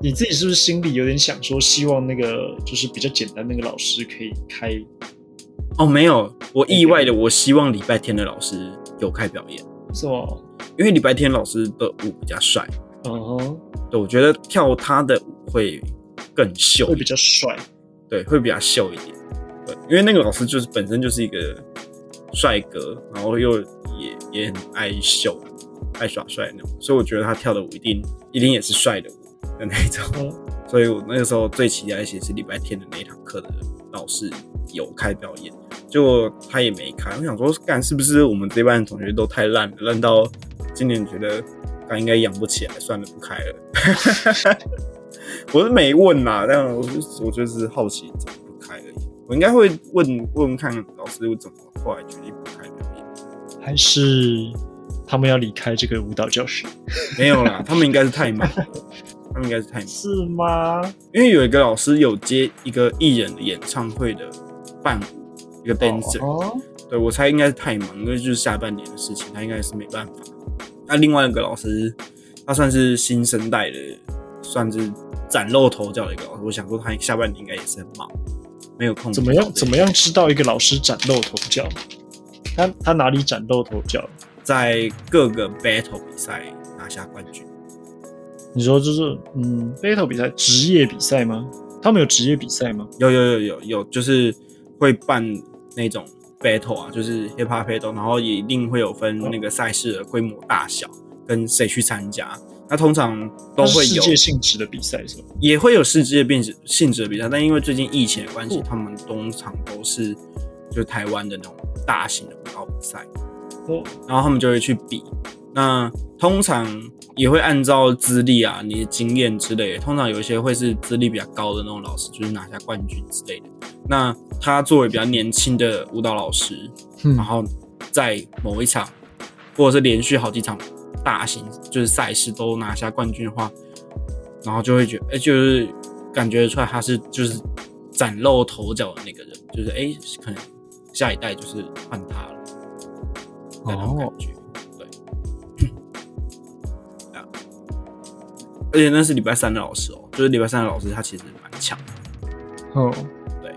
你自己是不是心里有点想说，希望那个就是比较简单那个老师可以开？哦，没有，我意外的，我希望礼拜天的老师有开表演。是吗？因为礼拜天老师的舞比较帅。嗯哼，对，我觉得跳他的舞会更秀，会比较帅。对，会比较秀一点。对，因为那个老师就是本身就是一个帅哥，然后又也也很爱秀、爱耍帅那种，所以我觉得他跳的舞一定一定也是帅的舞的那种。所以我那个时候最期待其实是礼拜天的那一堂课的老师有开表演。结果他也没开，我想说，干是不是我们这班同学都太烂了，烂到今年觉得他应该养不起来，算了，不开了。我是没问呐，但我我就是好奇怎么不开而已。我应该会问问看老师我怎么后来决定不开表演，还是他们要离开这个舞蹈教室？没有啦，他们应该是太忙，他们应该是太忙。是吗？因为有一个老师有接一个艺人的演唱会的伴舞。一个 dancer，对我猜应该是太忙，因为就是下半年的事情，他应该是没办法。那另外一个老师，他算是新生代的，算是崭露头角的一个老师。我想说他下半年应该也是很忙，没有空。怎么样？怎么样知道一个老师崭露头角？他他哪里崭露头角？在各个 battle 比赛拿下冠军。你说就是嗯，battle 比赛职业比赛吗？他们有职业比赛吗？有有有有有，就是会办。那种 battle 啊，就是 hip hop battle，然后也一定会有分那个赛事的规模大小，跟谁去参加。那通常都会有世界性质的比赛是吗？也会有世界性质性质的比赛，但因为最近疫情的关系，他们通常都是就台湾的那种大型的舞蹈比赛。哦，然后他们就会去比。那通常也会按照资历啊、你的经验之类，通常有一些会是资历比较高的那种老师，就是拿下冠军之类的。那他作为比较年轻的舞蹈老师，然后在某一场或者是连续好几场大型就是赛事都拿下冠军的话，然后就会觉得，哎，就是感觉出来他是就是崭露头角的那个人，就是哎，可能下一代就是换他了，那种感觉。而且那是礼拜三的老师哦，就是礼拜三的老师，他其实蛮强的。哦，对。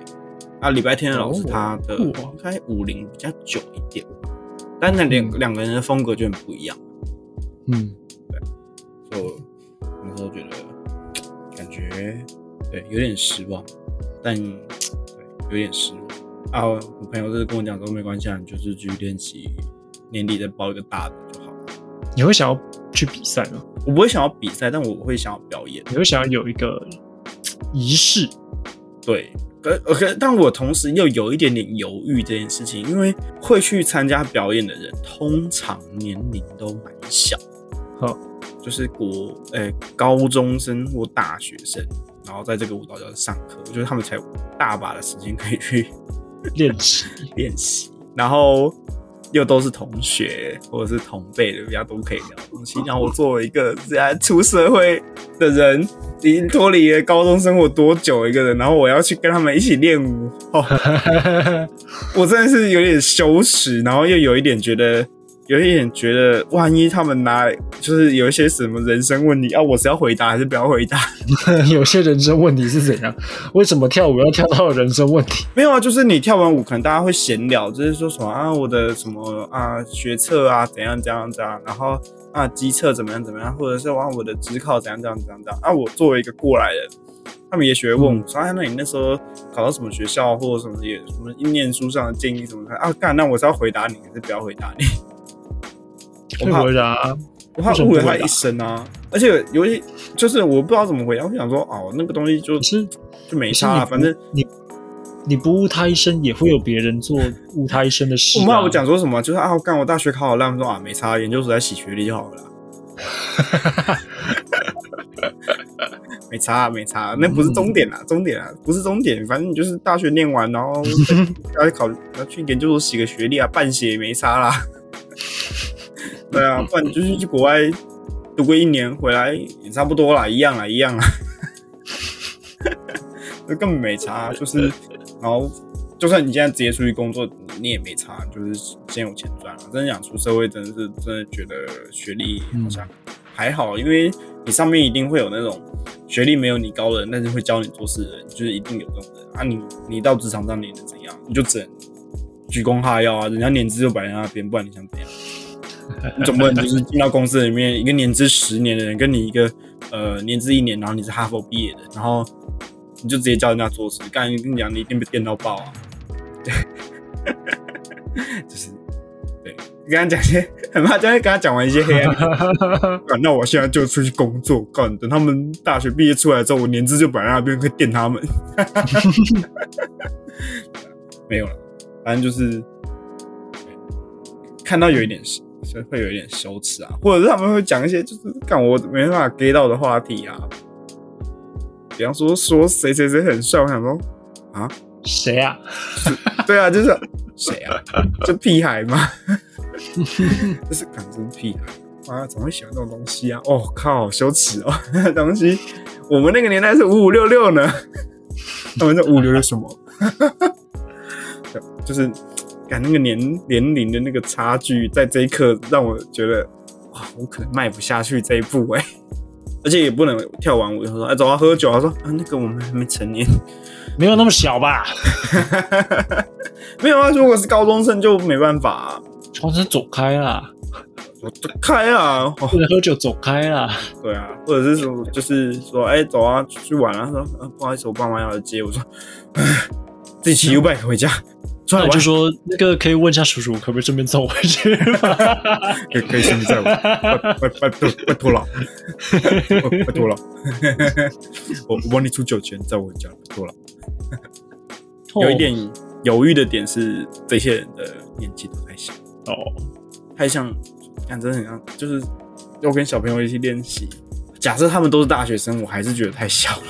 啊，礼拜天的老师，他的应该舞龄比较久一点，但那两两个人的风格就很不一样。嗯，对。就那时候觉得，感觉对有点失望，但对有点失望。啊，我朋友就是跟我讲说，没关系，你就是继续练习，年底再包一个大的就好了。你会想要？去比赛吗？我不会想要比赛，但我会想要表演。你会想要有一个仪式，对。可 OK，但我同时又有一点点犹豫这件事情，因为会去参加表演的人通常年龄都蛮小，好，就是国诶高中生或大学生，然后在这个舞蹈教室上课，我觉得他们才有大把的时间可以去练习 练习，然后。又都是同学或者是同辈的，比较都可以聊东西。然后我作为一个在出社会的人，已经脱离了高中生活多久一个人，然后我要去跟他们一起练舞，我真的是有点羞耻，然后又有一点觉得。有一点觉得，万一他们拿就是有一些什么人生问题啊，我是要回答还是不要回答？有些人生问题是怎样？为什么跳舞要跳到人生问题？没有啊，就是你跳完舞，可能大家会闲聊，就是说什么啊，我的什么啊学测啊怎样怎样怎样，然后啊机测怎么样怎么样，或者是哇我的职考怎样怎样怎样怎样啊，我作为一个过来人，他们也许会问我说，哎，那你那时候考到什么学校，或者什么也什么念书上的建议什么的啊？干，那我是要回答你，还是不要回答你？我怕会回答，我怕误了他一生啊！而且有一就是我不知道怎么回答，我想说哦，那个东西就可是就没差了，可是你反正你你不误他一生，也会有别人做误他一生的事、啊。我怕我讲说什么，就是啊，我干我大学考好烂，我说啊没差，研究所在洗学历就好了啦。没差啊，没差啊，那不是终点啊，终点啊，不是终点，反正你就是大学念完，然后 要考要去研究所洗个学历啊，半写也没差啦。对啊，不然你就是去国外读个一年回来也差不多啦，一样啦，一样啦。那根本没差，就是然后就算你现在直接出去工作，你也没差，就是先有钱赚了。真的想出社会，真的是真的觉得学历好像还好，因为你上面一定会有那种学历没有你高的人，但是会教你做事的人，就是一定有这种人啊你。你到职场上你能怎样？你就只能鞠躬哈腰啊，人家年资就摆在那边，不然你想怎样？你总不能就是进到公司里面，一个年资十年的人跟你一个呃年资一年，然后你是哈佛毕业的，然后你就直接教人家做事，干跟你讲，你一定被电到爆啊！对 就是对，跟他讲些很怕，就会跟他讲完一些黑暗。干 那我现在就出去工作，干等他们大学毕业出来之后，我年资就摆在那边，可以电他们。没有了，反正就是看到有一点会有一点羞耻啊，或者是他们会讲一些就是干我没办法 get 到的话题啊。比方说说谁谁谁很帅，我想说啊，谁啊？对啊，就是谁啊？这屁孩吗，就是感真屁孩啊，怎么会喜欢这种东西啊？哦靠，好羞耻哦，东西我们那个年代是五五六六呢，他们这五五六六什么？就是感那个年年龄的那个差距，在这一刻让我觉得哇，我可能迈不下去这一步哎、而且也不能跳完舞以后说哎走啊喝酒啊，说啊那个我们还没成年，没有那么小吧？没有啊，如果是高中生就没办法、啊，床生走开啦，我走开啊，哦。不能喝酒，走开啦。对啊，或者是说就是说哎、走啊出去玩啊，说、啊、不好意思我爸妈要来接。我说，唉自己骑 U bike 回家，那你就说那个可以问一下叔叔，可不可以顺便送我回去 吗？可以可以先载我，拜拜拜拜拜托了，拜拜托了，我我帮你出酒钱，在我回家，拜托了。有一点犹豫的点是，这些人的年纪都太小，哦，太像，看真的很像，就是要跟小朋友一起练习。假设他们都是大学生，我还是觉得太小了。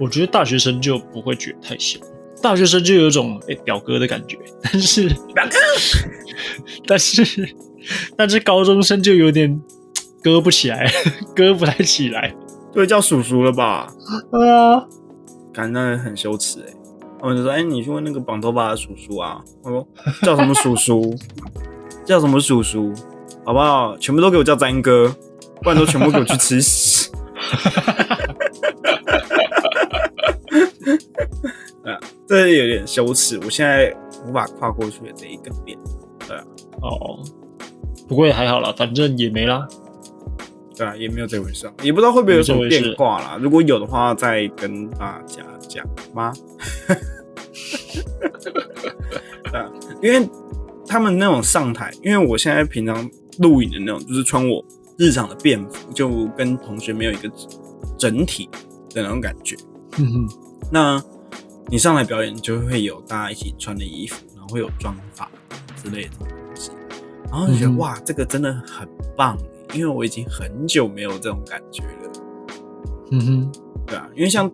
我觉得大学生就不会觉得太小，大学生就有一种哎、表哥的感觉，但是表哥，但是但是高中生就有点割不起来，割不太起来。对，叫叔叔了吧？对啊，感觉很羞耻哎、他们就说：“哎、你去问那个绑头发的叔叔啊。”我说：“叫什么叔叔？叫什么叔叔？好不好？全部都给我叫詹哥，不然都全部给我去吃屎。”啊，这有点羞耻，我现在无法跨过去的这一个点。对啊哦，不过也还好啦，反正也没啦。对啊，也没有这回事啊，也不知道会不会有什么变化啦。如果有的话，再跟大家讲吗？对啊，因为他们那种上台，因为我现在平常录影的那种，就是穿我日常的便服，就跟同学没有一个整体的那种感觉。嗯哼，那你上来表演，就会有大家一起穿的衣服，然后会有妆发之类的东西，然后就觉得、嗯哇，这个真的很棒，因为我已经很久没有这种感觉了。嗯哼，对啊，因为像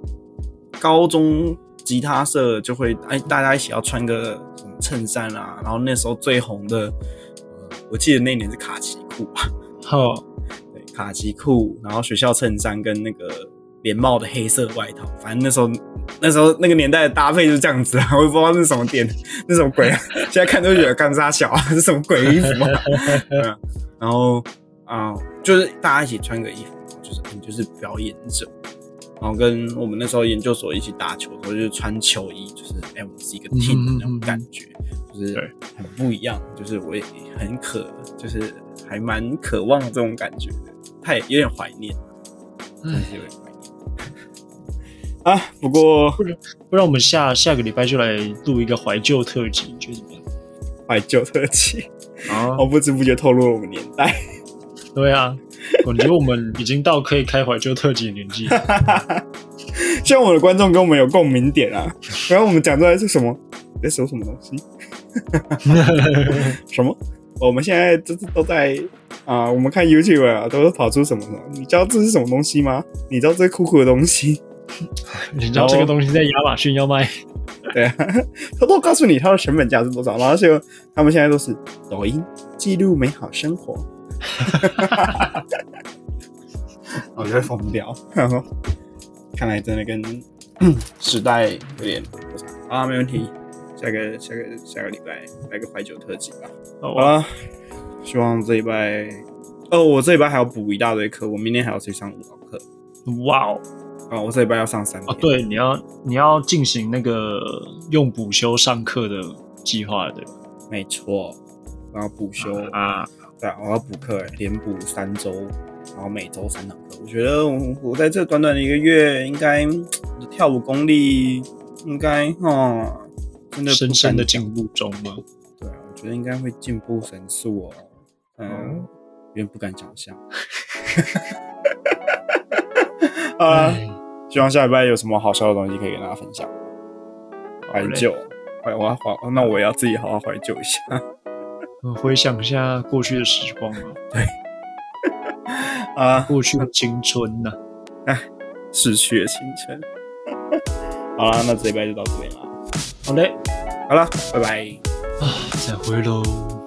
高中吉他社就会哎，大家一起要穿个什么衬衫啊，然后那时候最红的，呃，我记得那年是卡其裤吧，好，对，卡其裤，然后学校衬衫跟那个连帽的黑色外套，反正那时候那时候那个年代的搭配就是这样子啊，我也不知道那是什么点，那什么鬼啊，现在看都觉得干啥小啊，是什么鬼衣服然后啊、就是大家一起穿个衣服，就是你就是表演者，然后跟我们那时候研究所一起打球的时候，就是穿球衣，就是哎、我们是一个 team 的那种感觉，就是很不一样，就是我也很渴，就是还蛮渴望这种感觉的，太有点怀念，真的是有点怀念。啊，不过不然我们下下个礼拜就来录一个怀旧特辑，你觉得怎么样？怀旧特辑，啊 我不知不觉透露了我们年代。对啊，我觉得我们已经到可以开怀旧特辑的年纪。希望我的观众跟我们有共鸣点啊！然后我们讲出来是什么？在说什么东西？什么？我们现在就是都在啊，我们看 YouTube 啊，都是跑出什么什么？你知道这是什么东西吗？你知道这酷酷的东西？你知道这个东西在亚马逊要卖？对啊，偷偷告诉你它的成本价是多少，然后就他们现在都是抖音记录美好生活，我就会疯掉。看来真的跟时代有点啊，没问题。下个下个下个礼拜来个怀旧特辑吧。好啊，希望这一拜哦，我这礼拜还要补一大堆课，我明天还要去上舞蹈课。哇哦！啊，我这礼拜要上三哦，对，你要你要进行那个用补休上课的计划，对吧？没错，我要补休啊，对，我要补课，连补三周，然后每周三堂课。我觉得我我在这短短的一个月，应该跳舞功力应该哦，真的深深的进步中吗？对啊，我觉得应该会进步神速哦。嗯，有点不敢想象。啊。希望下礼拜有什么好笑的东西可以跟大家分享。怀旧，怀我要怀，那我也要自己好好怀旧一下，回想一下过去的时光啊。对，啊，过去的青春呐，哎，逝去的青春。好了，那这一拜就到这边了。好嘞，好了，拜拜。啊，再会喽。